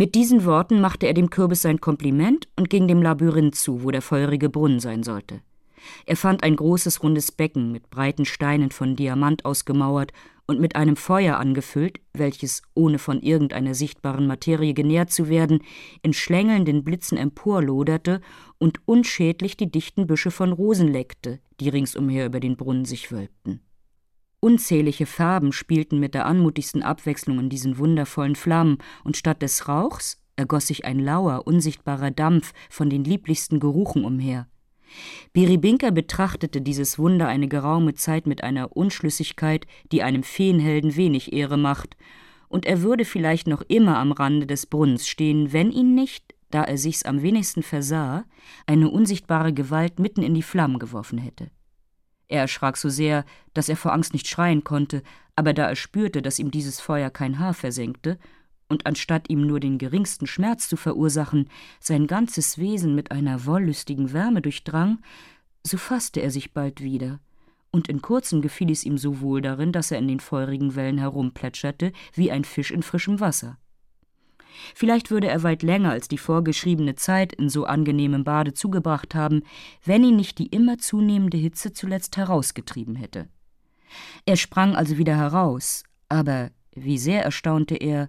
Mit diesen Worten machte er dem Kürbis sein Kompliment und ging dem Labyrinth zu, wo der feurige Brunnen sein sollte. Er fand ein großes rundes Becken mit breiten Steinen von Diamant ausgemauert und mit einem Feuer angefüllt, welches, ohne von irgendeiner sichtbaren Materie genährt zu werden, in schlängelnden Blitzen emporloderte und unschädlich die dichten Büsche von Rosen leckte, die ringsumher über den Brunnen sich wölbten. Unzählige Farben spielten mit der anmutigsten Abwechslung in diesen wundervollen Flammen, und statt des Rauchs ergoss sich ein lauer, unsichtbarer Dampf von den lieblichsten Geruchen umher. Biribinka betrachtete dieses Wunder eine geraume Zeit mit einer Unschlüssigkeit, die einem Feenhelden wenig Ehre macht, und er würde vielleicht noch immer am Rande des Brunnens stehen, wenn ihn nicht, da er sich's am wenigsten versah, eine unsichtbare Gewalt mitten in die Flammen geworfen hätte. Er erschrak so sehr, dass er vor Angst nicht schreien konnte, aber da er spürte, dass ihm dieses Feuer kein Haar versenkte, und anstatt ihm nur den geringsten Schmerz zu verursachen, sein ganzes Wesen mit einer wollüstigen Wärme durchdrang, so fasste er sich bald wieder, und in kurzem gefiel es ihm so wohl darin, dass er in den feurigen Wellen herumplätscherte wie ein Fisch in frischem Wasser. Vielleicht würde er weit länger als die vorgeschriebene Zeit in so angenehmem Bade zugebracht haben, wenn ihn nicht die immer zunehmende Hitze zuletzt herausgetrieben hätte. Er sprang also wieder heraus, aber wie sehr erstaunte er,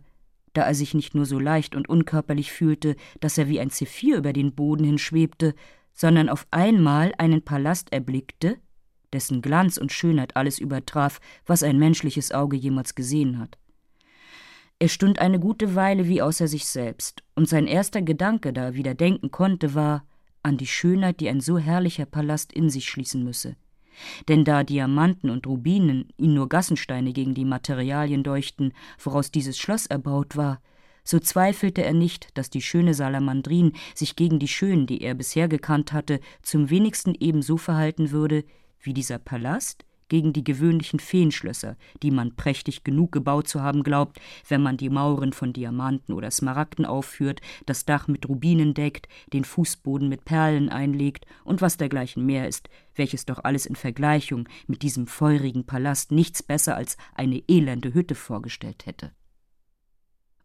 da er sich nicht nur so leicht und unkörperlich fühlte, dass er wie ein Zephyr über den Boden hinschwebte, sondern auf einmal einen Palast erblickte, dessen Glanz und Schönheit alles übertraf, was ein menschliches Auge jemals gesehen hat. Er stund eine gute Weile wie außer sich selbst, und sein erster Gedanke, da er wieder denken konnte, war an die Schönheit, die ein so herrlicher Palast in sich schließen müsse. Denn da Diamanten und Rubinen ihn nur Gassensteine gegen die Materialien deuchten, woraus dieses Schloss erbaut war, so zweifelte er nicht, dass die schöne Salamandrin sich gegen die Schönen, die er bisher gekannt hatte, zum wenigsten ebenso verhalten würde, wie dieser Palast gegen die gewöhnlichen Feenschlösser, die man prächtig genug gebaut zu haben glaubt, wenn man die Mauren von Diamanten oder Smaragden aufführt, das Dach mit Rubinen deckt, den Fußboden mit Perlen einlegt und was dergleichen mehr ist, welches doch alles in Vergleichung mit diesem feurigen Palast nichts besser als eine elende Hütte vorgestellt hätte.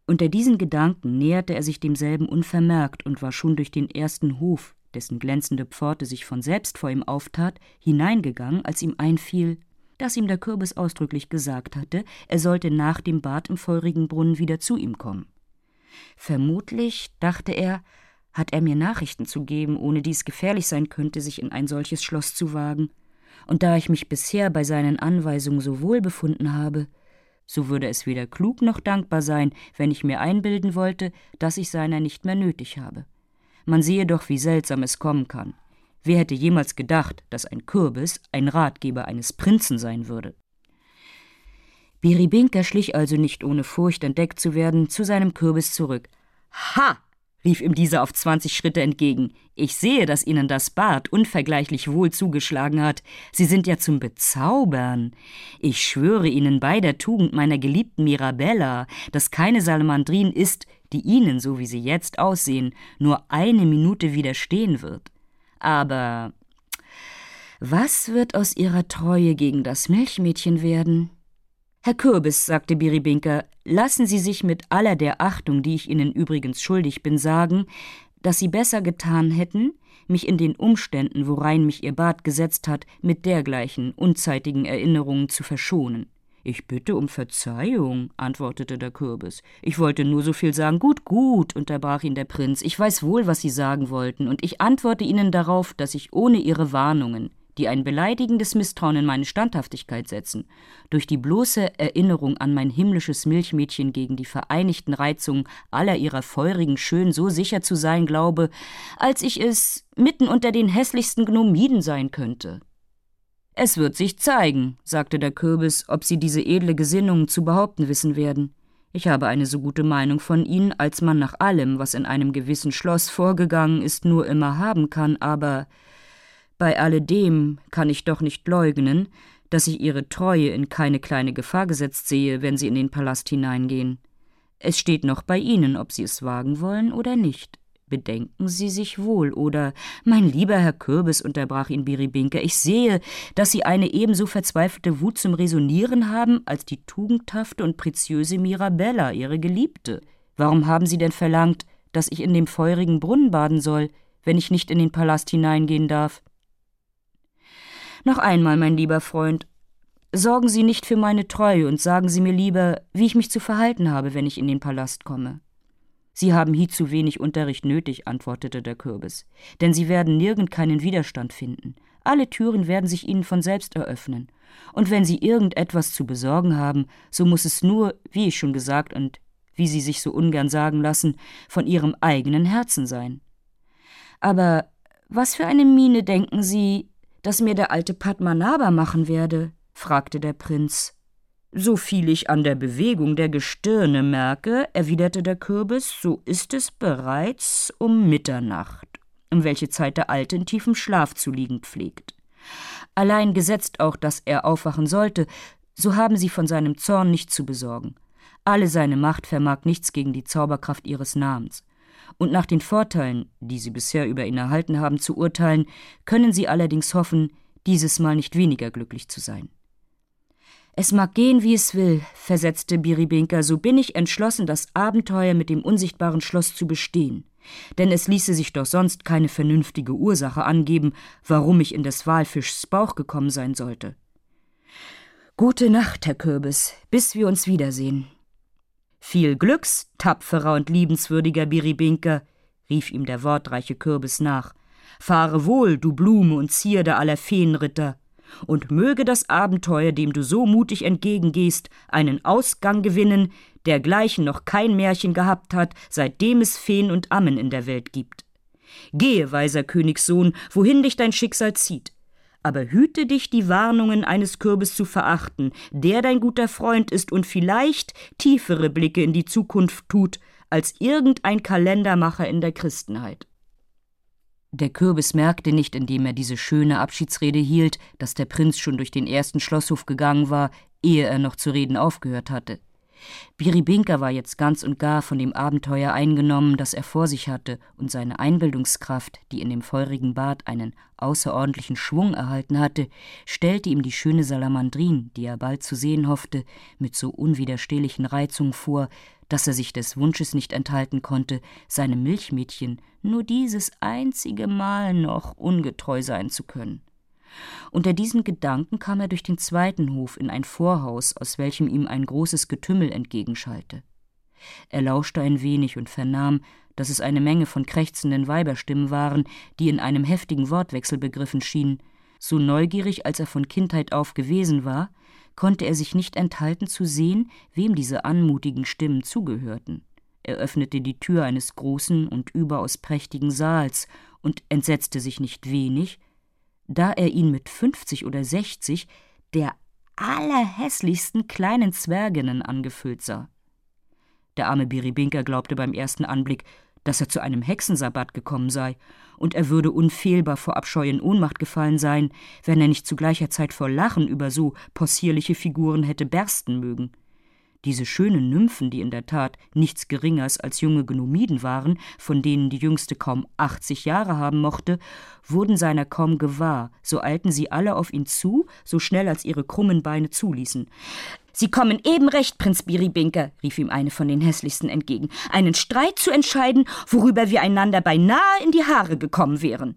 Unter diesen Gedanken näherte er sich demselben unvermerkt und war schon durch den ersten Hof, dessen glänzende Pforte sich von selbst vor ihm auftat, hineingegangen, als ihm einfiel, dass ihm der Kürbis ausdrücklich gesagt hatte, er sollte nach dem Bad im feurigen Brunnen wieder zu ihm kommen. Vermutlich, dachte er, hat er mir Nachrichten zu geben, ohne die es gefährlich sein könnte, sich in ein solches Schloss zu wagen. Und da ich mich bisher bei seinen Anweisungen so wohl befunden habe, so würde es weder klug noch dankbar sein, wenn ich mir einbilden wollte, dass ich seiner nicht mehr nötig habe. Man sehe doch, wie seltsam es kommen kann. Wer hätte jemals gedacht, dass ein Kürbis ein Ratgeber eines Prinzen sein würde? Biribinka schlich also nicht ohne Furcht entdeckt zu werden zu seinem Kürbis zurück. Ha! rief ihm dieser auf zwanzig Schritte entgegen. Ich sehe, dass Ihnen das Bad unvergleichlich wohl zugeschlagen hat. Sie sind ja zum Bezaubern. Ich schwöre Ihnen bei der Tugend meiner geliebten Mirabella, dass keine Salamandrin ist, die Ihnen, so wie sie jetzt aussehen, nur eine Minute widerstehen wird. Aber was wird aus Ihrer Treue gegen das Milchmädchen werden? Herr Kürbis, sagte Biribinka, lassen Sie sich mit aller der Achtung, die ich Ihnen übrigens schuldig bin, sagen, dass Sie besser getan hätten, mich in den Umständen, worein mich Ihr Bad gesetzt hat, mit dergleichen unzeitigen Erinnerungen zu verschonen. Ich bitte um Verzeihung, antwortete der Kürbis. Ich wollte nur so viel sagen. Gut, gut, unterbrach ihn der Prinz. Ich weiß wohl, was Sie sagen wollten, und ich antworte Ihnen darauf, dass ich ohne Ihre Warnungen, die ein beleidigendes Misstrauen in meine Standhaftigkeit setzen, durch die bloße Erinnerung an mein himmlisches Milchmädchen gegen die vereinigten Reizungen aller ihrer feurigen Schön so sicher zu sein glaube, als ich es mitten unter den hässlichsten Gnomiden sein könnte. Es wird sich zeigen, sagte der Kürbis, ob Sie diese edle Gesinnung zu behaupten wissen werden. Ich habe eine so gute Meinung von Ihnen, als man nach allem, was in einem gewissen Schloss vorgegangen ist, nur immer haben kann, aber bei alledem kann ich doch nicht leugnen, dass ich Ihre Treue in keine kleine Gefahr gesetzt sehe, wenn Sie in den Palast hineingehen. Es steht noch bei Ihnen, ob Sie es wagen wollen oder nicht. Bedenken Sie sich wohl, oder mein lieber Herr Kürbis, unterbrach ihn Biribinka, ich sehe, dass Sie eine ebenso verzweifelte Wut zum Resonieren haben als die tugendhafte und preziöse Mirabella, Ihre Geliebte. Warum haben Sie denn verlangt, dass ich in dem feurigen Brunnen baden soll, wenn ich nicht in den Palast hineingehen darf? Noch einmal, mein lieber Freund, sorgen Sie nicht für meine Treue und sagen Sie mir lieber, wie ich mich zu verhalten habe, wenn ich in den Palast komme. Sie haben hier zu wenig Unterricht nötig, antwortete der Kürbis, denn Sie werden nirgend keinen Widerstand finden. Alle Türen werden sich Ihnen von selbst eröffnen. Und wenn Sie irgendetwas zu besorgen haben, so muss es nur, wie ich schon gesagt und wie Sie sich so ungern sagen lassen, von Ihrem eigenen Herzen sein. Aber was für eine Miene denken Sie, dass mir der alte Padmanabha machen werde? fragte der Prinz. So viel ich an der Bewegung der Gestirne merke, erwiderte der Kürbis, so ist es bereits um Mitternacht, um welche Zeit der Alte in tiefem Schlaf zu liegen pflegt. Allein gesetzt auch, dass er aufwachen sollte, so haben sie von seinem Zorn nichts zu besorgen. Alle seine Macht vermag nichts gegen die Zauberkraft ihres Namens. Und nach den Vorteilen, die sie bisher über ihn erhalten haben, zu urteilen, können sie allerdings hoffen, dieses Mal nicht weniger glücklich zu sein. Es mag gehen, wie es will, versetzte Biribinka, so bin ich entschlossen, das Abenteuer mit dem unsichtbaren Schloss zu bestehen. Denn es ließe sich doch sonst keine vernünftige Ursache angeben, warum ich in des Walfischs Bauch gekommen sein sollte. Gute Nacht, Herr Kürbis, bis wir uns wiedersehen. Viel Glücks, tapferer und liebenswürdiger Biribinka, rief ihm der wortreiche Kürbis nach. Fahre wohl, du Blume und Zierde aller Feenritter, und möge das Abenteuer, dem du so mutig entgegengehst, einen Ausgang gewinnen, dergleichen noch kein Märchen gehabt hat, seitdem es Feen und Ammen in der Welt gibt. Gehe, weiser Königssohn, wohin dich dein Schicksal zieht aber hüte dich, die Warnungen eines Kürbis zu verachten, der dein guter Freund ist und vielleicht tiefere Blicke in die Zukunft tut, als irgendein Kalendermacher in der Christenheit. Der Kürbis merkte nicht, indem er diese schöne Abschiedsrede hielt, dass der Prinz schon durch den ersten Schlosshof gegangen war, ehe er noch zu reden aufgehört hatte. Biribinka war jetzt ganz und gar von dem Abenteuer eingenommen, das er vor sich hatte, und seine Einbildungskraft, die in dem feurigen Bad einen außerordentlichen Schwung erhalten hatte, stellte ihm die schöne Salamandrin, die er bald zu sehen hoffte, mit so unwiderstehlichen Reizungen vor, dass er sich des Wunsches nicht enthalten konnte, seinem Milchmädchen nur dieses einzige Mal noch ungetreu sein zu können. Unter diesen Gedanken kam er durch den zweiten Hof in ein Vorhaus, aus welchem ihm ein großes Getümmel entgegenschallte. Er lauschte ein wenig und vernahm, dass es eine Menge von krächzenden Weiberstimmen waren, die in einem heftigen Wortwechsel begriffen schienen. So neugierig, als er von Kindheit auf gewesen war, konnte er sich nicht enthalten zu sehen, wem diese anmutigen Stimmen zugehörten. Er öffnete die Tür eines großen und überaus prächtigen Saals und entsetzte sich nicht wenig, da er ihn mit fünfzig oder sechzig der allerhässlichsten kleinen Zwerginnen angefüllt sah. Der arme Biribinka glaubte beim ersten Anblick, dass er zu einem Hexensabbat gekommen sei, und er würde unfehlbar vor Abscheu in Ohnmacht gefallen sein, wenn er nicht zu gleicher Zeit vor Lachen über so possierliche Figuren hätte bersten mögen. Diese schönen Nymphen, die in der Tat nichts Geringers als junge Gnomiden waren, von denen die jüngste kaum achtzig Jahre haben mochte, wurden seiner kaum gewahr, so eilten sie alle auf ihn zu, so schnell als ihre krummen Beine zuließen. Sie kommen eben recht, Prinz Biribinka, rief ihm eine von den hässlichsten entgegen, einen Streit zu entscheiden, worüber wir einander beinahe in die Haare gekommen wären.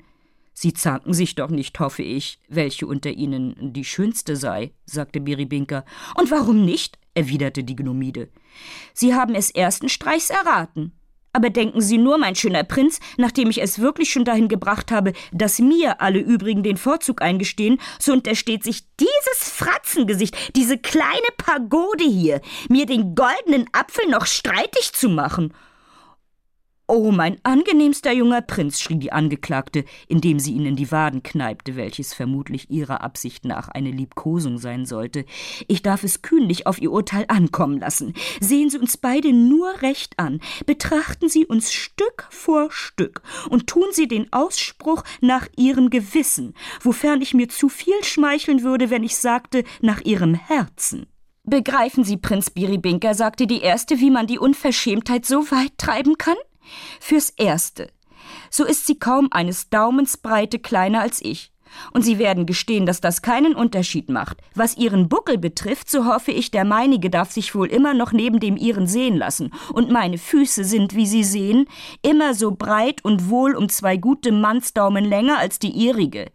Sie zanken sich doch nicht, hoffe ich, welche unter ihnen die schönste sei, sagte Biribinka. Und warum nicht? Erwiderte die Gnomide. Sie haben es ersten Streichs erraten. Aber denken Sie nur, mein schöner Prinz, nachdem ich es wirklich schon dahin gebracht habe, dass mir alle übrigen den Vorzug eingestehen, so untersteht sich dieses Fratzengesicht, diese kleine Pagode hier, mir den goldenen Apfel noch streitig zu machen. Oh, mein angenehmster junger Prinz, schrie die Angeklagte, indem sie ihn in die Waden kneipte, welches vermutlich ihrer Absicht nach eine Liebkosung sein sollte. Ich darf es kühnlich auf Ihr Urteil ankommen lassen. Sehen Sie uns beide nur recht an, betrachten Sie uns Stück vor Stück und tun Sie den Ausspruch nach Ihrem Gewissen, wofern ich mir zu viel schmeicheln würde, wenn ich sagte nach Ihrem Herzen. Begreifen Sie, Prinz Biribinka, sagte die Erste, wie man die Unverschämtheit so weit treiben kann? Fürs Erste. So ist sie kaum eines Daumens Breite kleiner als ich. Und Sie werden gestehen, dass das keinen Unterschied macht. Was Ihren Buckel betrifft, so hoffe ich, der meinige darf sich wohl immer noch neben dem Ihren sehen lassen. Und meine Füße sind, wie Sie sehen, immer so breit und wohl um zwei gute Mannsdaumen länger als die Ihrige.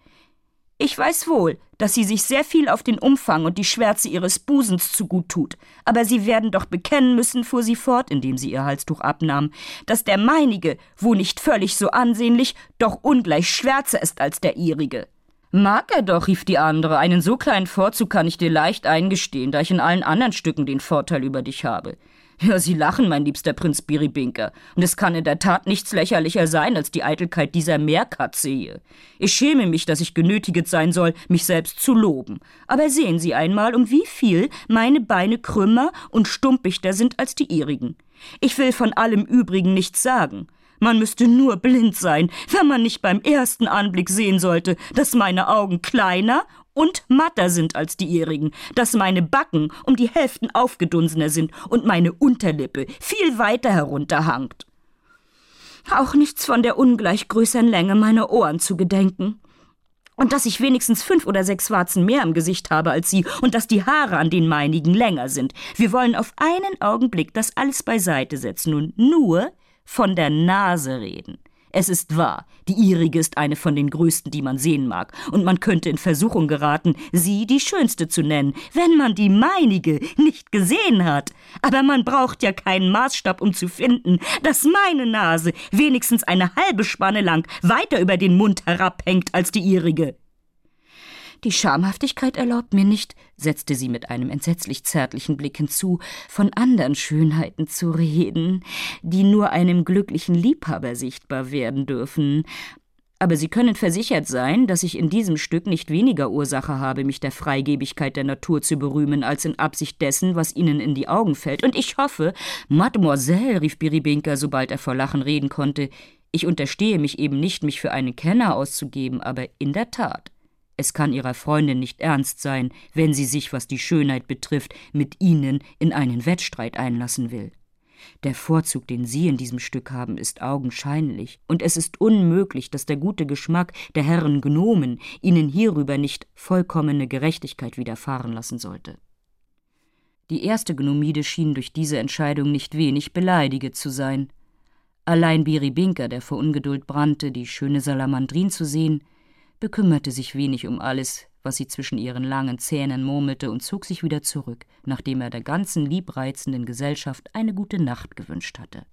Ich weiß wohl, dass sie sich sehr viel auf den Umfang und die Schwärze ihres Busens zugut tut. Aber Sie werden doch bekennen müssen, fuhr sie fort, indem sie ihr Halstuch abnahm, dass der meinige, wo nicht völlig so ansehnlich, doch ungleich schwärzer ist als der ihrige. Mag er doch, rief die andere, einen so kleinen Vorzug kann ich dir leicht eingestehen, da ich in allen anderen Stücken den Vorteil über dich habe. Ja, Sie lachen, mein liebster Prinz Biribinker, und es kann in der Tat nichts lächerlicher sein als die Eitelkeit dieser Meerkatze hier. Ich schäme mich, dass ich genötiget sein soll, mich selbst zu loben. Aber sehen Sie einmal, um wie viel meine Beine krümmer und stumpichter sind als die Ihrigen. Ich will von allem übrigen nichts sagen. Man müsste nur blind sein, wenn man nicht beim ersten Anblick sehen sollte, dass meine Augen kleiner und matter sind als die ihrigen, dass meine Backen um die Hälften aufgedunsener sind und meine Unterlippe viel weiter herunterhangt. Auch nichts von der ungleich größeren Länge meiner Ohren zu gedenken. Und dass ich wenigstens fünf oder sechs Warzen mehr im Gesicht habe als Sie und dass die Haare an den meinigen länger sind. Wir wollen auf einen Augenblick das alles beiseite setzen und nur von der Nase reden. Es ist wahr, die ihrige ist eine von den größten, die man sehen mag, und man könnte in Versuchung geraten, sie die schönste zu nennen, wenn man die meinige nicht gesehen hat. Aber man braucht ja keinen Maßstab, um zu finden, dass meine Nase wenigstens eine halbe Spanne lang weiter über den Mund herabhängt als die ihrige. Die Schamhaftigkeit erlaubt mir nicht, setzte sie mit einem entsetzlich zärtlichen Blick hinzu, von andern Schönheiten zu reden, die nur einem glücklichen Liebhaber sichtbar werden dürfen. Aber Sie können versichert sein, dass ich in diesem Stück nicht weniger Ursache habe, mich der Freigebigkeit der Natur zu berühmen, als in Absicht dessen, was Ihnen in die Augen fällt. Und ich hoffe, Mademoiselle, rief Biribinka, sobald er vor Lachen reden konnte, ich unterstehe mich eben nicht, mich für einen Kenner auszugeben, aber in der Tat, es kann Ihrer Freundin nicht ernst sein, wenn sie sich, was die Schönheit betrifft, mit Ihnen in einen Wettstreit einlassen will. Der Vorzug, den Sie in diesem Stück haben, ist augenscheinlich, und es ist unmöglich, dass der gute Geschmack der Herren Gnomen Ihnen hierüber nicht vollkommene Gerechtigkeit widerfahren lassen sollte. Die erste Gnomide schien durch diese Entscheidung nicht wenig beleidiget zu sein. Allein Biribinka, der vor Ungeduld brannte, die schöne Salamandrin zu sehen, bekümmerte sich wenig um alles, was sie zwischen ihren langen Zähnen murmelte, und zog sich wieder zurück, nachdem er der ganzen liebreizenden Gesellschaft eine gute Nacht gewünscht hatte.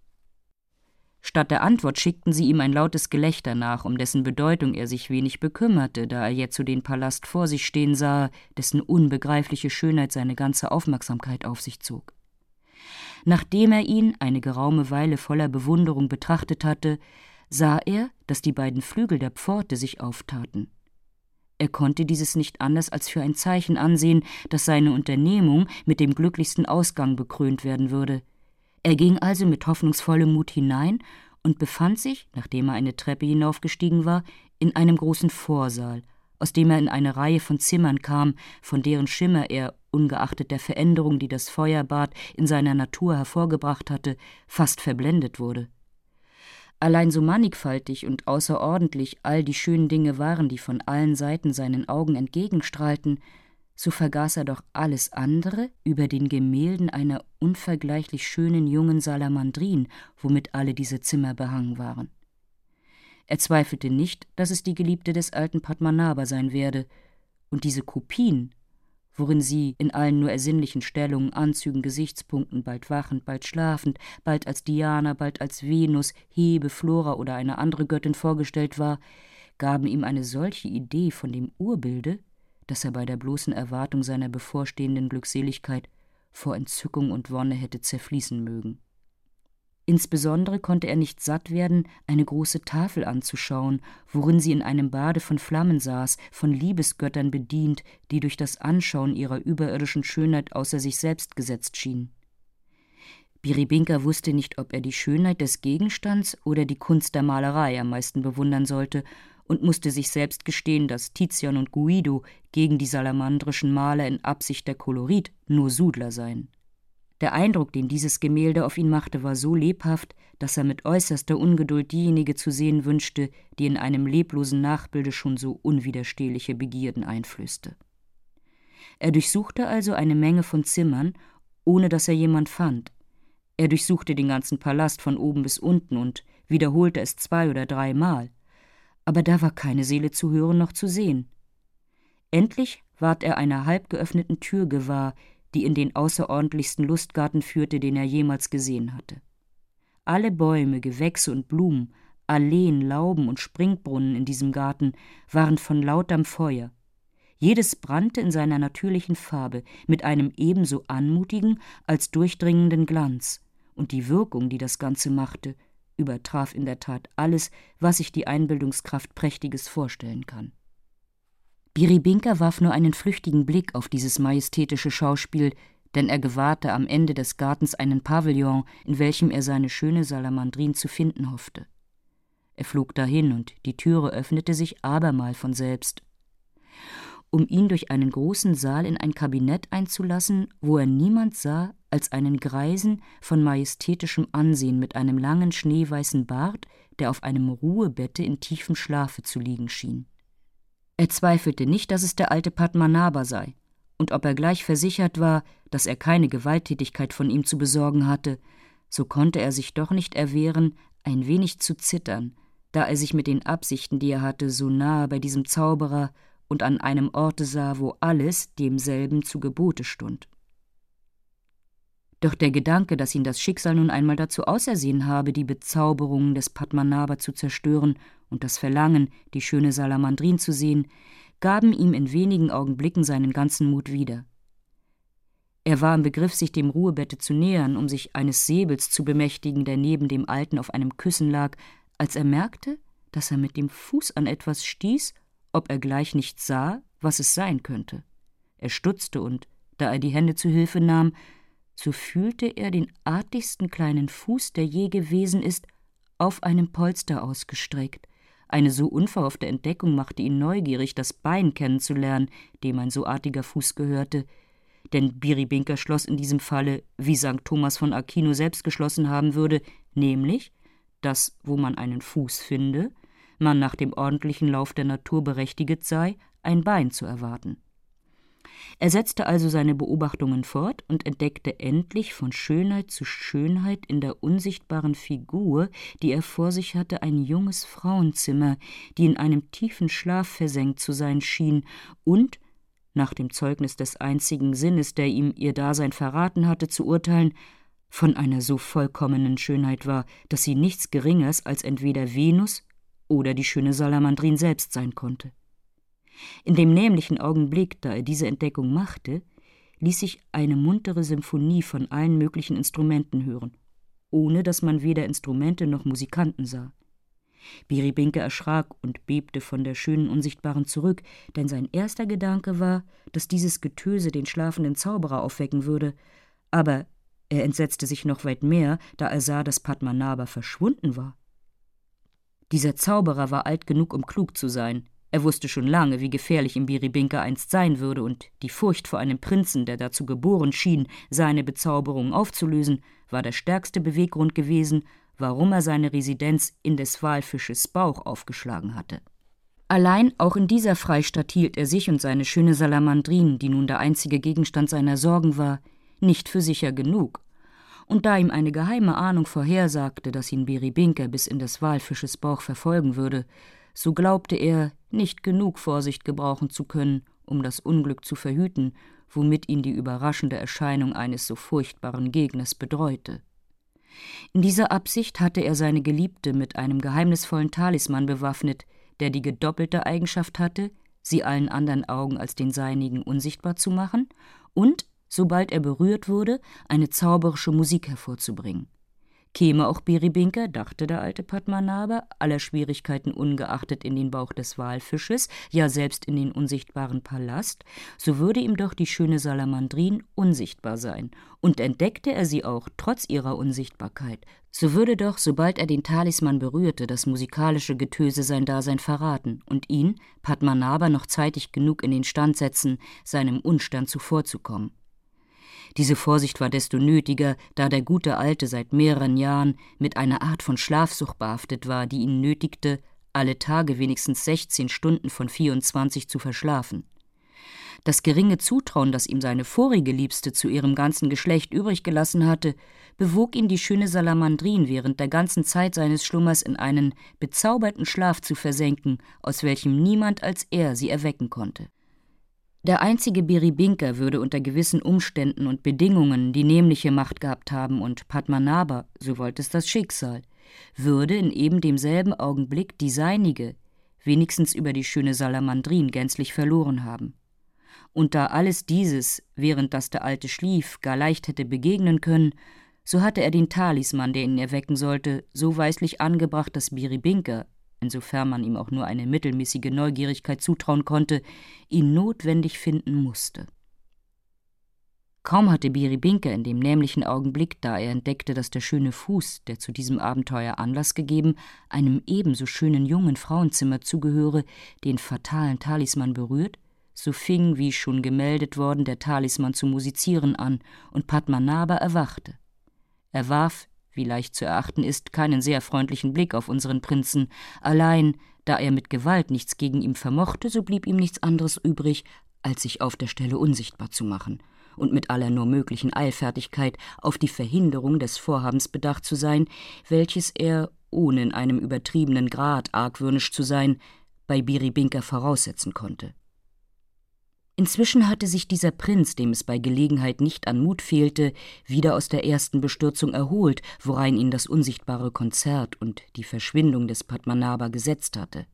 Statt der Antwort schickten sie ihm ein lautes Gelächter nach, um dessen Bedeutung er sich wenig bekümmerte, da er jetzo den Palast vor sich stehen sah, dessen unbegreifliche Schönheit seine ganze Aufmerksamkeit auf sich zog. Nachdem er ihn eine geraume Weile voller Bewunderung betrachtet hatte, sah er, dass die beiden Flügel der Pforte sich auftaten. Er konnte dieses nicht anders als für ein Zeichen ansehen, dass seine Unternehmung mit dem glücklichsten Ausgang bekrönt werden würde. Er ging also mit hoffnungsvollem Mut hinein und befand sich, nachdem er eine Treppe hinaufgestiegen war, in einem großen Vorsaal, aus dem er in eine Reihe von Zimmern kam, von deren Schimmer er, ungeachtet der Veränderung, die das Feuerbad in seiner Natur hervorgebracht hatte, fast verblendet wurde. Allein so mannigfaltig und außerordentlich all die schönen Dinge waren, die von allen Seiten seinen Augen entgegenstrahlten, so vergaß er doch alles andere über den Gemälden einer unvergleichlich schönen jungen Salamandrin, womit alle diese Zimmer behangen waren. Er zweifelte nicht, dass es die Geliebte des alten Padmanabha sein werde, und diese Kopien worin sie in allen nur ersinnlichen Stellungen, Anzügen, Gesichtspunkten, bald wachend, bald schlafend, bald als Diana, bald als Venus, Hebe, Flora oder eine andere Göttin vorgestellt war, gaben ihm eine solche Idee von dem Urbilde, dass er bei der bloßen Erwartung seiner bevorstehenden Glückseligkeit vor Entzückung und Wonne hätte zerfließen mögen. Insbesondere konnte er nicht satt werden, eine große Tafel anzuschauen, worin sie in einem Bade von Flammen saß, von Liebesgöttern bedient, die durch das Anschauen ihrer überirdischen Schönheit außer sich selbst gesetzt schienen. Biribinka wusste nicht, ob er die Schönheit des Gegenstands oder die Kunst der Malerei am meisten bewundern sollte und musste sich selbst gestehen, dass Tizian und Guido gegen die salamandrischen Maler in Absicht der Kolorit nur Sudler seien. Der Eindruck, den dieses Gemälde auf ihn machte, war so lebhaft, dass er mit äußerster Ungeduld diejenige zu sehen wünschte, die in einem leblosen Nachbilde schon so unwiderstehliche Begierden einflößte. Er durchsuchte also eine Menge von Zimmern, ohne dass er jemand fand. Er durchsuchte den ganzen Palast von oben bis unten und wiederholte es zwei oder dreimal. Aber da war keine Seele zu hören noch zu sehen. Endlich ward er einer halb geöffneten Tür gewahr, die in den außerordentlichsten Lustgarten führte, den er jemals gesehen hatte. Alle Bäume, Gewächse und Blumen, Alleen, Lauben und Springbrunnen in diesem Garten waren von lauterem Feuer. Jedes brannte in seiner natürlichen Farbe mit einem ebenso anmutigen als durchdringenden Glanz, und die Wirkung, die das Ganze machte, übertraf in der Tat alles, was sich die Einbildungskraft Prächtiges vorstellen kann. Biribinka warf nur einen flüchtigen Blick auf dieses majestätische Schauspiel, denn er gewahrte am Ende des Gartens einen Pavillon, in welchem er seine schöne Salamandrin zu finden hoffte. Er flog dahin, und die Türe öffnete sich abermal von selbst. Um ihn durch einen großen Saal in ein Kabinett einzulassen, wo er niemand sah als einen Greisen von majestätischem Ansehen mit einem langen schneeweißen Bart, der auf einem Ruhebette in tiefem Schlafe zu liegen schien. Er zweifelte nicht, dass es der alte Padmanabha sei, und ob er gleich versichert war, dass er keine Gewalttätigkeit von ihm zu besorgen hatte, so konnte er sich doch nicht erwehren, ein wenig zu zittern, da er sich mit den Absichten, die er hatte, so nahe bei diesem Zauberer und an einem Orte sah, wo alles demselben zu Gebote stund. Doch der Gedanke, dass ihn das Schicksal nun einmal dazu ausersehen habe, die Bezauberungen des Padmanabha zu zerstören, und das Verlangen, die schöne Salamandrin zu sehen, gaben ihm in wenigen Augenblicken seinen ganzen Mut wieder. Er war im Begriff, sich dem Ruhebette zu nähern, um sich eines Säbels zu bemächtigen, der neben dem Alten auf einem Küssen lag, als er merkte, dass er mit dem Fuß an etwas stieß, ob er gleich nicht sah, was es sein könnte. Er stutzte und, da er die Hände zu Hilfe nahm, so fühlte er den artigsten kleinen Fuß, der je gewesen ist, auf einem Polster ausgestreckt. Eine so unverhoffte Entdeckung machte ihn neugierig, das Bein kennenzulernen, dem ein so artiger Fuß gehörte. Denn Biribinka schloss in diesem Falle, wie St. Thomas von Aquino selbst geschlossen haben würde, nämlich, dass, wo man einen Fuß finde, man nach dem ordentlichen Lauf der Natur berechtiget sei, ein Bein zu erwarten. Er setzte also seine Beobachtungen fort und entdeckte endlich von Schönheit zu Schönheit in der unsichtbaren Figur, die er vor sich hatte, ein junges Frauenzimmer, die in einem tiefen Schlaf versenkt zu sein schien und, nach dem Zeugnis des einzigen Sinnes, der ihm ihr Dasein verraten hatte, zu urteilen, von einer so vollkommenen Schönheit war, dass sie nichts Geringeres als entweder Venus oder die schöne Salamandrin selbst sein konnte. In dem nämlichen Augenblick, da er diese Entdeckung machte, ließ sich eine muntere Symphonie von allen möglichen Instrumenten hören, ohne dass man weder Instrumente noch Musikanten sah. Biribinke erschrak und bebte von der schönen Unsichtbaren zurück, denn sein erster Gedanke war, dass dieses Getöse den schlafenden Zauberer aufwecken würde, aber er entsetzte sich noch weit mehr, da er sah, dass Padmanabha verschwunden war. Dieser Zauberer war alt genug, um klug zu sein, er wusste schon lange, wie gefährlich ihm Biribinka einst sein würde, und die Furcht vor einem Prinzen, der dazu geboren schien, seine Bezauberung aufzulösen, war der stärkste Beweggrund gewesen, warum er seine Residenz in des Walfisches Bauch aufgeschlagen hatte. Allein auch in dieser Freistadt hielt er sich und seine schöne Salamandrin, die nun der einzige Gegenstand seiner Sorgen war, nicht für sicher genug. Und da ihm eine geheime Ahnung vorhersagte, dass ihn Biribinka bis in des Walfisches Bauch verfolgen würde, so glaubte er, nicht genug Vorsicht gebrauchen zu können, um das Unglück zu verhüten, womit ihn die überraschende Erscheinung eines so furchtbaren Gegners bedrohte. In dieser Absicht hatte er seine Geliebte mit einem geheimnisvollen Talisman bewaffnet, der die gedoppelte Eigenschaft hatte, sie allen anderen Augen als den seinigen unsichtbar zu machen und, sobald er berührt wurde, eine zauberische Musik hervorzubringen. Käme auch Biribinka, dachte der alte Padmanabha, aller Schwierigkeiten ungeachtet in den Bauch des Walfisches, ja selbst in den unsichtbaren Palast, so würde ihm doch die schöne Salamandrin unsichtbar sein, und entdeckte er sie auch trotz ihrer Unsichtbarkeit, so würde doch, sobald er den Talisman berührte, das musikalische Getöse sein Dasein verraten und ihn, Padmanabha, noch zeitig genug in den Stand setzen, seinem Unstand zuvorzukommen. Diese Vorsicht war desto nötiger, da der gute Alte seit mehreren Jahren mit einer Art von Schlafsucht behaftet war, die ihn nötigte, alle Tage wenigstens 16 Stunden von 24 zu verschlafen. Das geringe Zutrauen, das ihm seine vorige Liebste zu ihrem ganzen Geschlecht übrig gelassen hatte, bewog ihn, die schöne Salamandrin während der ganzen Zeit seines Schlummers in einen bezauberten Schlaf zu versenken, aus welchem niemand als er sie erwecken konnte. Der einzige Biribinka würde unter gewissen Umständen und Bedingungen die nämliche Macht gehabt haben und Padmanabha, so wollte es das Schicksal, würde in eben demselben Augenblick die seinige, wenigstens über die schöne Salamandrin gänzlich verloren haben. Und da alles dieses, während das der Alte schlief, gar leicht hätte begegnen können, so hatte er den Talisman, der ihn erwecken sollte, so weislich angebracht, dass Biribinka, insofern man ihm auch nur eine mittelmäßige Neugierigkeit zutrauen konnte, ihn notwendig finden musste. Kaum hatte Biribinka in dem nämlichen Augenblick, da er entdeckte, dass der schöne Fuß, der zu diesem Abenteuer Anlass gegeben, einem ebenso schönen jungen Frauenzimmer zugehöre, den fatalen Talisman berührt, so fing, wie schon gemeldet worden, der Talisman zu musizieren an, und Padmanabha erwachte. Er warf, wie leicht zu erachten ist, keinen sehr freundlichen Blick auf unseren Prinzen, allein, da er mit Gewalt nichts gegen ihn vermochte, so blieb ihm nichts anderes übrig, als sich auf der Stelle unsichtbar zu machen und mit aller nur möglichen Eilfertigkeit auf die Verhinderung des Vorhabens bedacht zu sein, welches er, ohne in einem übertriebenen Grad argwöhnisch zu sein, bei Biribinka voraussetzen konnte. Inzwischen hatte sich dieser Prinz, dem es bei Gelegenheit nicht an Mut fehlte, wieder aus der ersten Bestürzung erholt, worein ihn das unsichtbare Konzert und die Verschwindung des Padmanabha gesetzt hatte.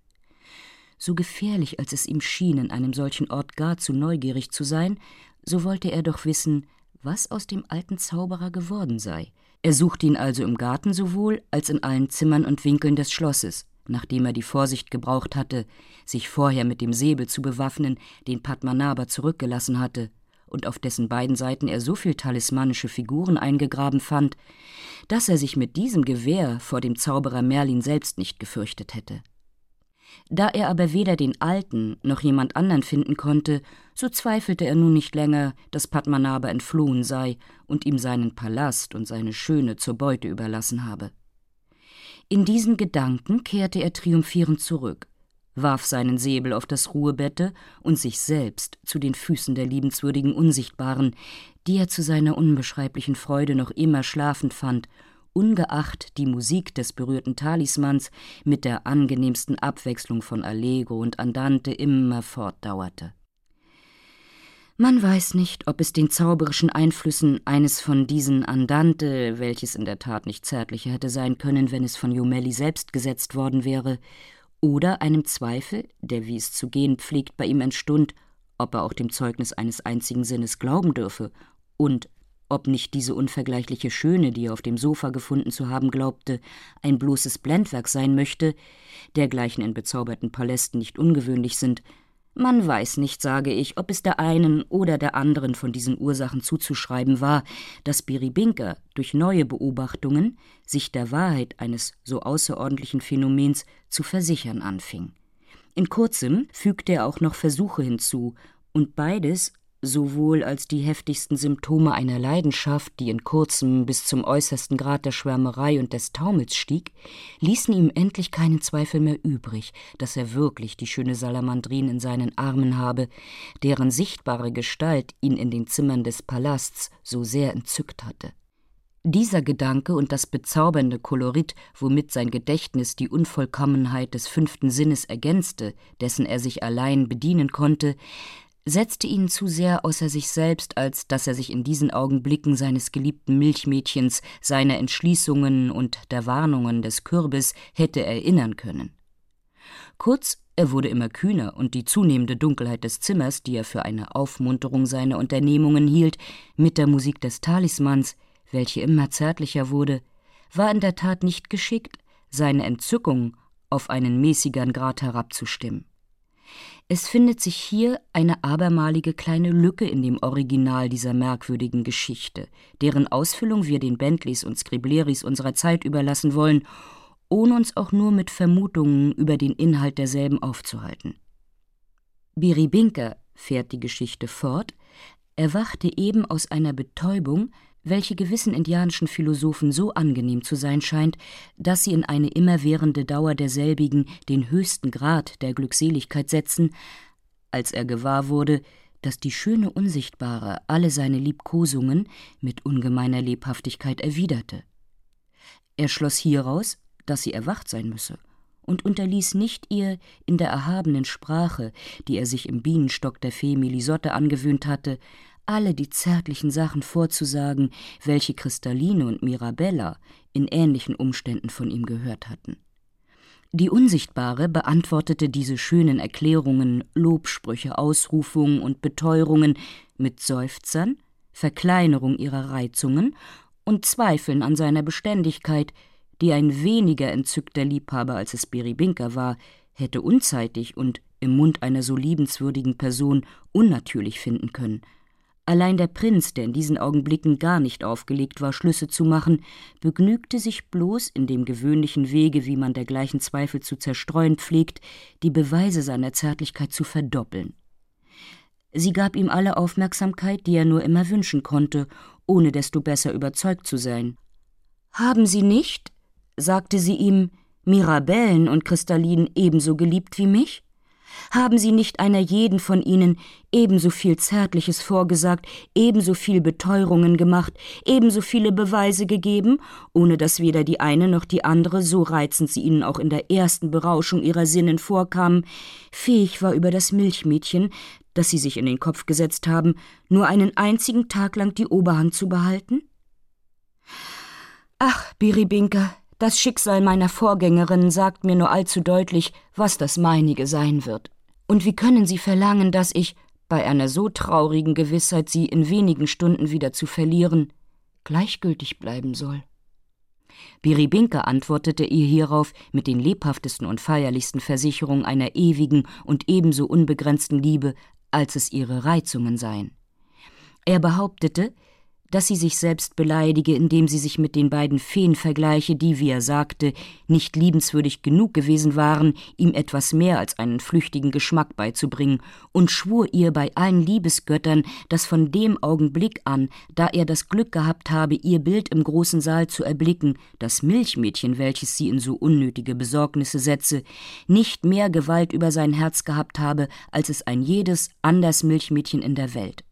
So gefährlich, als es ihm schien, in einem solchen Ort gar zu neugierig zu sein, so wollte er doch wissen, was aus dem alten Zauberer geworden sei. Er suchte ihn also im Garten sowohl als in allen Zimmern und Winkeln des Schlosses nachdem er die Vorsicht gebraucht hatte, sich vorher mit dem Säbel zu bewaffnen, den Padmanabha zurückgelassen hatte und auf dessen beiden Seiten er so viel talismanische Figuren eingegraben fand, dass er sich mit diesem Gewehr vor dem Zauberer Merlin selbst nicht gefürchtet hätte. Da er aber weder den Alten noch jemand anderen finden konnte, so zweifelte er nun nicht länger, dass Padmanabha entflohen sei und ihm seinen Palast und seine Schöne zur Beute überlassen habe. In diesen Gedanken kehrte er triumphierend zurück, warf seinen Säbel auf das Ruhebette und sich selbst zu den Füßen der liebenswürdigen Unsichtbaren, die er zu seiner unbeschreiblichen Freude noch immer schlafend fand, ungeacht die Musik des berührten Talismans mit der angenehmsten Abwechslung von Allegro und Andante immer fortdauerte. Man weiß nicht, ob es den zauberischen Einflüssen eines von diesen Andante, welches in der Tat nicht zärtlicher hätte sein können, wenn es von Jomelli selbst gesetzt worden wäre, oder einem Zweifel, der wie es zu gehen pflegt, bei ihm entstund, ob er auch dem Zeugnis eines einzigen Sinnes glauben dürfe und ob nicht diese unvergleichliche Schöne, die er auf dem Sofa gefunden zu haben glaubte, ein bloßes Blendwerk sein möchte, dergleichen in bezauberten Palästen nicht ungewöhnlich sind, man weiß nicht, sage ich, ob es der einen oder der anderen von diesen Ursachen zuzuschreiben war, dass Biribinka durch neue Beobachtungen sich der Wahrheit eines so außerordentlichen Phänomens zu versichern anfing. In kurzem fügte er auch noch Versuche hinzu, und beides sowohl als die heftigsten Symptome einer Leidenschaft, die in kurzem bis zum äußersten Grad der Schwärmerei und des Taumels stieg, ließen ihm endlich keinen Zweifel mehr übrig, dass er wirklich die schöne Salamandrin in seinen Armen habe, deren sichtbare Gestalt ihn in den Zimmern des Palasts so sehr entzückt hatte. Dieser Gedanke und das bezaubernde Kolorit, womit sein Gedächtnis die Unvollkommenheit des fünften Sinnes ergänzte, dessen er sich allein bedienen konnte, setzte ihn zu sehr außer sich selbst, als dass er sich in diesen Augenblicken seines geliebten Milchmädchens, seiner Entschließungen und der Warnungen des Kürbis hätte erinnern können. Kurz, er wurde immer kühner, und die zunehmende Dunkelheit des Zimmers, die er für eine Aufmunterung seiner Unternehmungen hielt, mit der Musik des Talismans, welche immer zärtlicher wurde, war in der Tat nicht geschickt, seine Entzückung auf einen mäßigern Grad herabzustimmen. Es findet sich hier eine abermalige kleine Lücke in dem Original dieser merkwürdigen Geschichte, deren Ausfüllung wir den Bentleys und Scribleris unserer Zeit überlassen wollen, ohne uns auch nur mit Vermutungen über den Inhalt derselben aufzuhalten. Biribinka, fährt die Geschichte fort, erwachte eben aus einer Betäubung, welche gewissen indianischen Philosophen so angenehm zu sein scheint, dass sie in eine immerwährende Dauer derselbigen den höchsten Grad der Glückseligkeit setzen, als er gewahr wurde, dass die schöne Unsichtbare alle seine Liebkosungen mit ungemeiner Lebhaftigkeit erwiderte. Er schloss hieraus, dass sie erwacht sein müsse, und unterließ nicht ihr in der erhabenen Sprache, die er sich im Bienenstock der Fee Melisotte angewöhnt hatte, alle die zärtlichen Sachen vorzusagen, welche Kristalline und Mirabella in ähnlichen Umständen von ihm gehört hatten. Die Unsichtbare beantwortete diese schönen Erklärungen, Lobsprüche, Ausrufungen und Beteuerungen mit Seufzern, Verkleinerung ihrer Reizungen und Zweifeln an seiner Beständigkeit, die ein weniger entzückter Liebhaber als es Beribinka war, hätte unzeitig und im Mund einer so liebenswürdigen Person unnatürlich finden können – Allein der Prinz, der in diesen Augenblicken gar nicht aufgelegt war, Schlüsse zu machen, begnügte sich bloß in dem gewöhnlichen Wege, wie man dergleichen Zweifel zu zerstreuen pflegt, die Beweise seiner Zärtlichkeit zu verdoppeln. Sie gab ihm alle Aufmerksamkeit, die er nur immer wünschen konnte, ohne desto besser überzeugt zu sein. Haben Sie nicht, sagte sie ihm, Mirabellen und Kristallinen ebenso geliebt wie mich? Haben Sie nicht einer jeden von ihnen ebenso viel Zärtliches vorgesagt, ebenso viel Beteuerungen gemacht, ebenso viele Beweise gegeben, ohne dass weder die eine noch die andere, so reizend sie ihnen auch in der ersten Berauschung ihrer Sinnen vorkamen, fähig war über das Milchmädchen, das sie sich in den Kopf gesetzt haben, nur einen einzigen Tag lang die Oberhand zu behalten? Ach, Biribinka, das Schicksal meiner Vorgängerin sagt mir nur allzu deutlich, was das meinige sein wird. Und wie können Sie verlangen, dass ich, bei einer so traurigen Gewissheit, sie in wenigen Stunden wieder zu verlieren, gleichgültig bleiben soll? Biribinka antwortete ihr hierauf mit den lebhaftesten und feierlichsten Versicherungen einer ewigen und ebenso unbegrenzten Liebe, als es ihre Reizungen seien. Er behauptete, dass sie sich selbst beleidige, indem sie sich mit den beiden Feen vergleiche, die, wie er sagte, nicht liebenswürdig genug gewesen waren, ihm etwas mehr als einen flüchtigen Geschmack beizubringen, und schwur ihr bei allen Liebesgöttern, dass von dem Augenblick an, da er das Glück gehabt habe, ihr Bild im großen Saal zu erblicken, das Milchmädchen, welches sie in so unnötige Besorgnisse setze, nicht mehr Gewalt über sein Herz gehabt habe, als es ein jedes anders Milchmädchen in der Welt.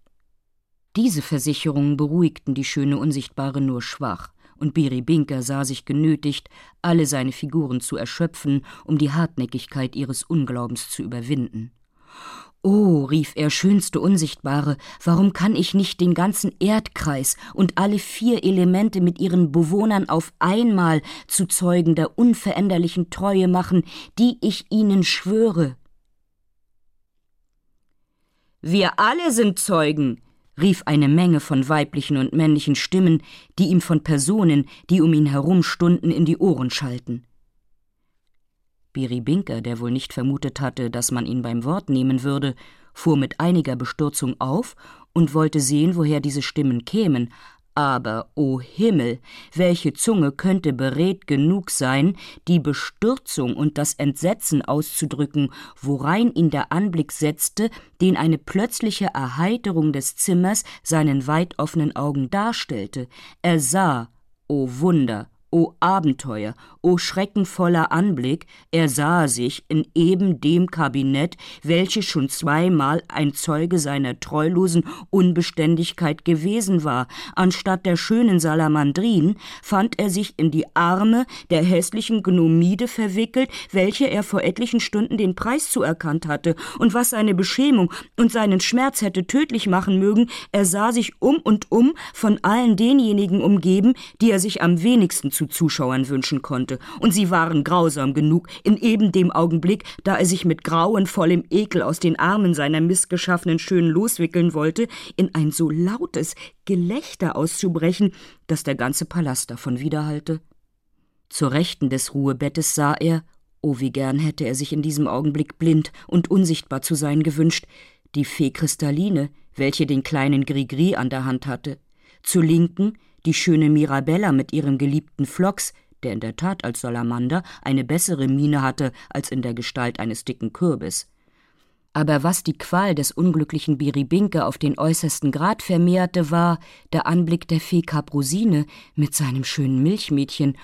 Diese Versicherungen beruhigten die schöne Unsichtbare nur schwach, und Biri Binker sah sich genötigt, alle seine Figuren zu erschöpfen, um die Hartnäckigkeit ihres Unglaubens zu überwinden. Oh, rief er, schönste Unsichtbare, warum kann ich nicht den ganzen Erdkreis und alle vier Elemente mit ihren Bewohnern auf einmal zu Zeugen der unveränderlichen Treue machen, die ich ihnen schwöre? Wir alle sind Zeugen, rief eine Menge von weiblichen und männlichen Stimmen, die ihm von Personen, die um ihn herum stunden, in die Ohren schallten. Biri der wohl nicht vermutet hatte, dass man ihn beim Wort nehmen würde, fuhr mit einiger Bestürzung auf und wollte sehen, woher diese Stimmen kämen, aber, o oh Himmel, welche Zunge könnte beredt genug sein, die Bestürzung und das Entsetzen auszudrücken, worein ihn der Anblick setzte, den eine plötzliche Erheiterung des Zimmers seinen weit offenen Augen darstellte. Er sah, o oh Wunder, O Abenteuer, o schreckenvoller Anblick, er sah sich in eben dem Kabinett, welches schon zweimal ein Zeuge seiner treulosen Unbeständigkeit gewesen war. Anstatt der schönen Salamandrin fand er sich in die Arme der hässlichen Gnomide verwickelt, welche er vor etlichen Stunden den Preis zuerkannt hatte, und was seine Beschämung und seinen Schmerz hätte tödlich machen mögen, er sah sich um und um von allen denjenigen umgeben, die er sich am wenigsten zu Zuschauern wünschen konnte, und sie waren grausam genug in eben dem Augenblick, da er sich mit grauenvollem Ekel aus den Armen seiner missgeschaffenen Schönen loswickeln wollte, in ein so lautes Gelächter auszubrechen, dass der ganze Palast davon widerhallte. Zur Rechten des Ruhebettes sah er, oh wie gern hätte er sich in diesem Augenblick blind und unsichtbar zu sein gewünscht, die Fee Kristalline, welche den kleinen Grigri an der Hand hatte. Zur Linken die schöne Mirabella mit ihrem geliebten Flox, der in der Tat als Salamander eine bessere Miene hatte als in der Gestalt eines dicken Kürbis. Aber was die Qual des unglücklichen Biribinke auf den äußersten Grad vermehrte, war der Anblick der Fee Kaprosine mit seinem schönen Milchmädchen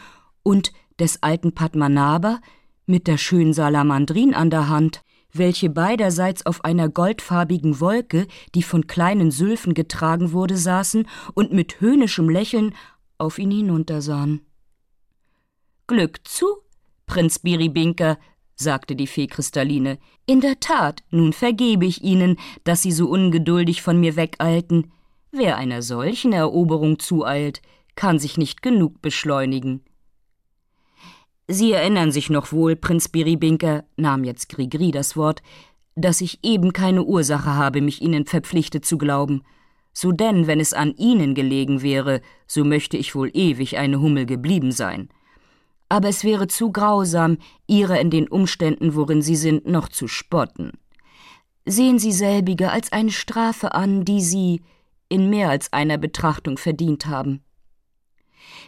und des alten Padmanabha mit der schönen Salamandrin an der Hand, welche beiderseits auf einer goldfarbigen Wolke, die von kleinen Sülfen getragen wurde, saßen und mit höhnischem Lächeln auf ihn hinuntersahen. Glück zu, Prinz Biribinka, sagte die Fee Kristalline. In der Tat, nun vergebe ich Ihnen, dass Sie so ungeduldig von mir wegeilten. Wer einer solchen Eroberung zueilt, kann sich nicht genug beschleunigen. Sie erinnern sich noch wohl, Prinz Biribinka, nahm jetzt Grigri das Wort, dass ich eben keine Ursache habe, mich Ihnen verpflichtet zu glauben. So denn, wenn es an Ihnen gelegen wäre, so möchte ich wohl ewig eine Hummel geblieben sein aber es wäre zu grausam, ihrer in den Umständen, worin sie sind, noch zu spotten. Sehen Sie selbige als eine Strafe an, die Sie in mehr als einer Betrachtung verdient haben.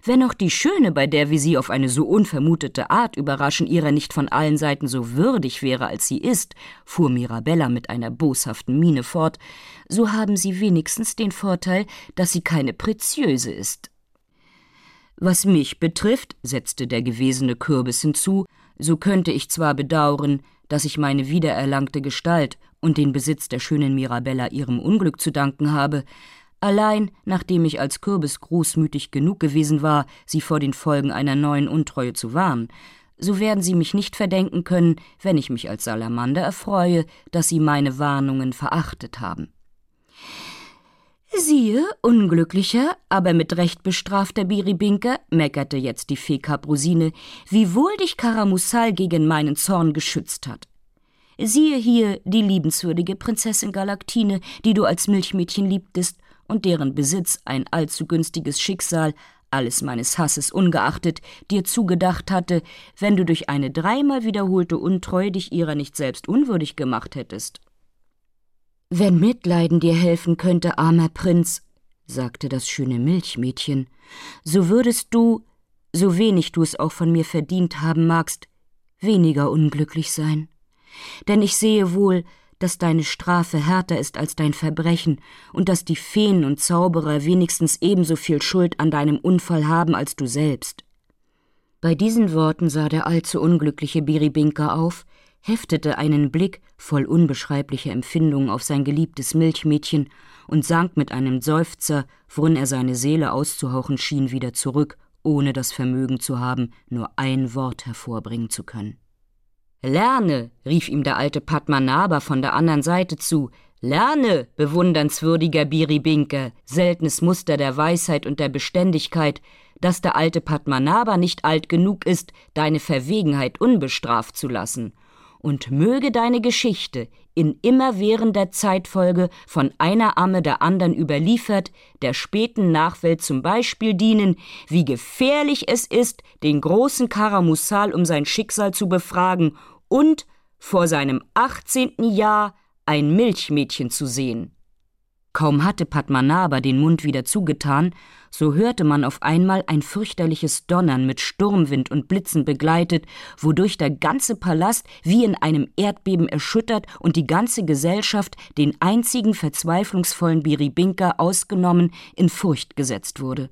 Wenn auch die Schöne, bei der wir sie auf eine so unvermutete Art überraschen, ihrer nicht von allen Seiten so würdig wäre, als sie ist, fuhr Mirabella mit einer boshaften Miene fort, so haben sie wenigstens den Vorteil, dass sie keine Preziöse ist. Was mich betrifft, setzte der gewesene Kürbis hinzu, so könnte ich zwar bedauern, dass ich meine wiedererlangte Gestalt und den Besitz der schönen Mirabella ihrem Unglück zu danken habe, allein nachdem ich als Kürbis großmütig genug gewesen war, sie vor den Folgen einer neuen Untreue zu warnen, so werden Sie mich nicht verdenken können, wenn ich mich als Salamander erfreue, dass Sie meine Warnungen verachtet haben. Siehe, unglücklicher, aber mit Recht bestrafter Biribinka, meckerte jetzt die Fee Kaprosine, wie wohl dich Karamussal gegen meinen Zorn geschützt hat. Siehe hier die liebenswürdige Prinzessin Galaktine, die du als Milchmädchen liebtest und deren Besitz ein allzu günstiges Schicksal, alles meines Hasses ungeachtet, dir zugedacht hatte, wenn du durch eine dreimal wiederholte Untreue dich ihrer nicht selbst unwürdig gemacht hättest. Wenn Mitleiden dir helfen könnte, armer Prinz, sagte das schöne Milchmädchen, so würdest du, so wenig du es auch von mir verdient haben magst, weniger unglücklich sein. Denn ich sehe wohl, dass deine Strafe härter ist als dein Verbrechen und dass die Feen und Zauberer wenigstens ebenso viel Schuld an deinem Unfall haben als du selbst. Bei diesen Worten sah der allzu unglückliche Biribinka auf, heftete einen Blick voll unbeschreiblicher Empfindung auf sein geliebtes Milchmädchen und sank mit einem Seufzer, worin er seine Seele auszuhauchen schien, wieder zurück, ohne das Vermögen zu haben, nur ein Wort hervorbringen zu können. Lerne, rief ihm der alte Padmanabha von der anderen Seite zu, lerne, bewundernswürdiger Biribinke, seltenes Muster der Weisheit und der Beständigkeit, dass der alte Padmanabha nicht alt genug ist, deine Verwegenheit unbestraft zu lassen. Und möge deine Geschichte in immerwährender Zeitfolge von einer Amme der anderen überliefert, der späten Nachwelt zum Beispiel dienen, wie gefährlich es ist, den großen Karamussal um sein Schicksal zu befragen und vor seinem achtzehnten Jahr ein Milchmädchen zu sehen. Kaum hatte Padmanabha den Mund wieder zugetan, so hörte man auf einmal ein fürchterliches Donnern mit Sturmwind und Blitzen begleitet, wodurch der ganze Palast wie in einem Erdbeben erschüttert und die ganze Gesellschaft, den einzigen verzweiflungsvollen Biribinka ausgenommen, in Furcht gesetzt wurde.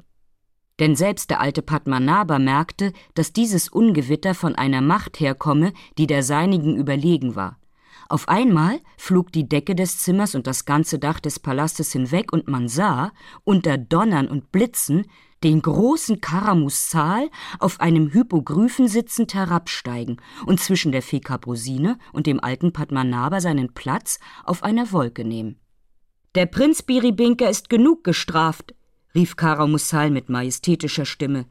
Denn selbst der alte Padmanabha merkte, dass dieses Ungewitter von einer Macht herkomme, die der seinigen überlegen war. Auf einmal flog die Decke des Zimmers und das ganze Dach des Palastes hinweg, und man sah, unter Donnern und Blitzen, den großen Karamussal auf einem Hypogryphen sitzend herabsteigen und zwischen der Fee Kaprosine und dem alten Padmanabha seinen Platz auf einer Wolke nehmen. Der Prinz Biribinka ist genug gestraft, rief Karamussal mit majestätischer Stimme.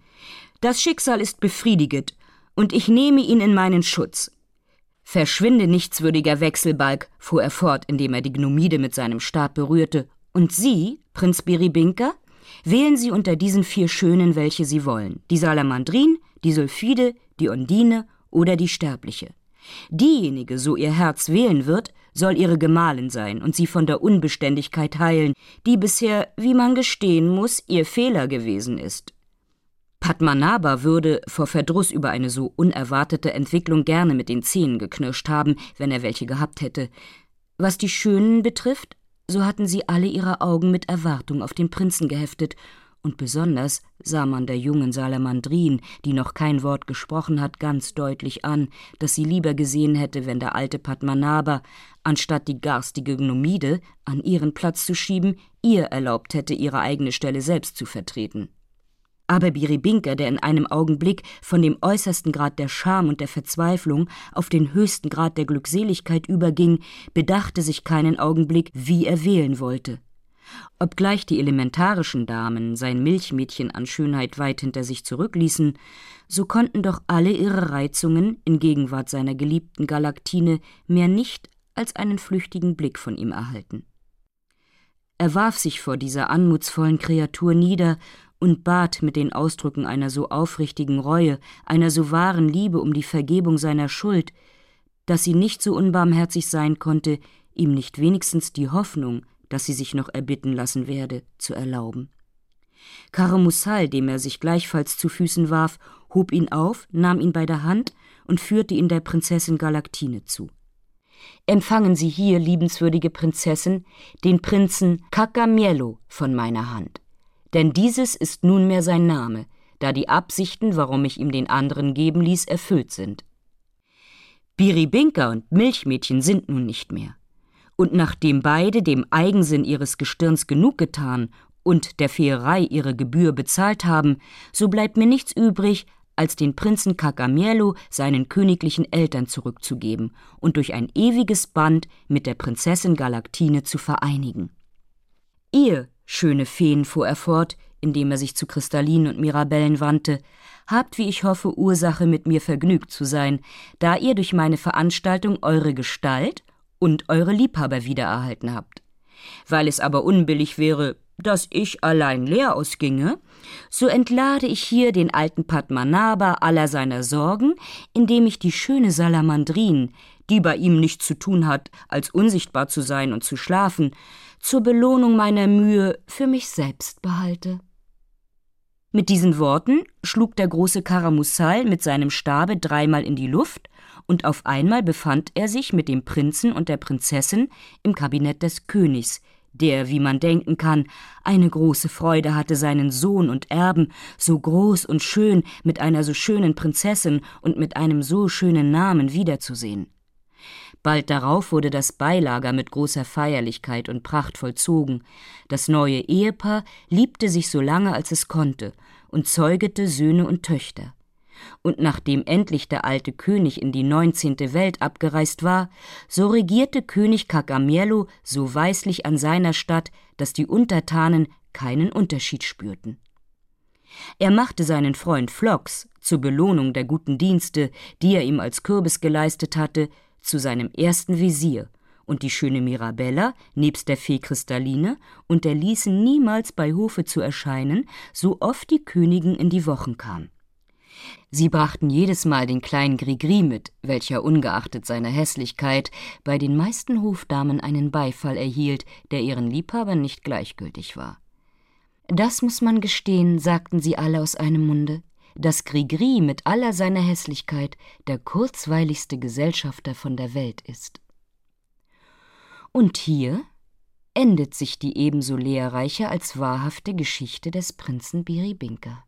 Das Schicksal ist befriediget, und ich nehme ihn in meinen Schutz. Verschwinde, nichtswürdiger Wechselbalg, fuhr er fort, indem er die Gnomide mit seinem Stab berührte. Und Sie, Prinz Biribinka, wählen Sie unter diesen vier Schönen, welche Sie wollen: die Salamandrin, die Sulfide, die Ondine oder die Sterbliche. Diejenige, so ihr Herz wählen wird, soll ihre Gemahlin sein und sie von der Unbeständigkeit heilen, die bisher, wie man gestehen muss, ihr Fehler gewesen ist. Padmanabha würde vor Verdruss über eine so unerwartete Entwicklung gerne mit den Zähnen geknirscht haben, wenn er welche gehabt hätte. Was die Schönen betrifft, so hatten sie alle ihre Augen mit Erwartung auf den Prinzen geheftet, und besonders sah man der jungen Salamandrin, die noch kein Wort gesprochen hat, ganz deutlich an, dass sie lieber gesehen hätte, wenn der alte Padmanabha, anstatt die garstige Gnomide an ihren Platz zu schieben, ihr erlaubt hätte, ihre eigene Stelle selbst zu vertreten. Aber Biribinka, der in einem Augenblick von dem äußersten Grad der Scham und der Verzweiflung auf den höchsten Grad der Glückseligkeit überging, bedachte sich keinen Augenblick, wie er wählen wollte. Obgleich die elementarischen Damen sein Milchmädchen an Schönheit weit hinter sich zurückließen, so konnten doch alle ihre Reizungen in Gegenwart seiner geliebten Galaktine mehr nicht als einen flüchtigen Blick von ihm erhalten. Er warf sich vor dieser anmutsvollen Kreatur nieder und bat mit den Ausdrücken einer so aufrichtigen Reue, einer so wahren Liebe um die Vergebung seiner Schuld, dass sie nicht so unbarmherzig sein konnte, ihm nicht wenigstens die Hoffnung, dass sie sich noch erbitten lassen werde, zu erlauben. Karamussal, dem er sich gleichfalls zu Füßen warf, hob ihn auf, nahm ihn bei der Hand und führte ihn der Prinzessin Galaktine zu. Empfangen Sie hier, liebenswürdige Prinzessin, den Prinzen Kakamiello von meiner Hand denn dieses ist nunmehr sein Name, da die Absichten, warum ich ihm den anderen geben ließ, erfüllt sind. Biribinka und Milchmädchen sind nun nicht mehr. Und nachdem beide dem Eigensinn ihres Gestirns genug getan und der Feerei ihre Gebühr bezahlt haben, so bleibt mir nichts übrig, als den Prinzen Kakamielo seinen königlichen Eltern zurückzugeben und durch ein ewiges Band mit der Prinzessin Galaktine zu vereinigen. Ihr, Schöne Feen, fuhr er fort, indem er sich zu Kristallinen und Mirabellen wandte, habt, wie ich hoffe, Ursache, mit mir vergnügt zu sein, da ihr durch meine Veranstaltung eure Gestalt und eure Liebhaber wiedererhalten habt. Weil es aber unbillig wäre, dass ich allein leer ausginge, so entlade ich hier den alten Padmanabha aller seiner Sorgen, indem ich die schöne Salamandrin, die bei ihm nichts zu tun hat, als unsichtbar zu sein und zu schlafen, zur Belohnung meiner Mühe für mich selbst behalte. Mit diesen Worten schlug der große Karamussal mit seinem Stabe dreimal in die Luft, und auf einmal befand er sich mit dem Prinzen und der Prinzessin im Kabinett des Königs, der, wie man denken kann, eine große Freude hatte, seinen Sohn und Erben so groß und schön mit einer so schönen Prinzessin und mit einem so schönen Namen wiederzusehen. Bald darauf wurde das Beilager mit großer Feierlichkeit und Pracht vollzogen. Das neue Ehepaar liebte sich so lange, als es konnte, und zeugete Söhne und Töchter. Und nachdem endlich der alte König in die neunzehnte Welt abgereist war, so regierte König Kakamiello so weislich an seiner Stadt, dass die Untertanen keinen Unterschied spürten. Er machte seinen Freund Flox zur Belohnung der guten Dienste, die er ihm als Kürbis geleistet hatte, zu seinem ersten Visier, und die schöne Mirabella nebst der Fee Kristalline unterließen niemals bei Hofe zu erscheinen, so oft die Königin in die Wochen kam. Sie brachten jedes Mal den kleinen Grigri mit, welcher ungeachtet seiner Hässlichkeit bei den meisten Hofdamen einen Beifall erhielt, der ihren Liebhabern nicht gleichgültig war. Das muss man gestehen, sagten sie alle aus einem Munde dass Grigri mit aller seiner Hässlichkeit der kurzweiligste Gesellschafter von der Welt ist. Und hier endet sich die ebenso lehrreiche als wahrhafte Geschichte des Prinzen Biribinka.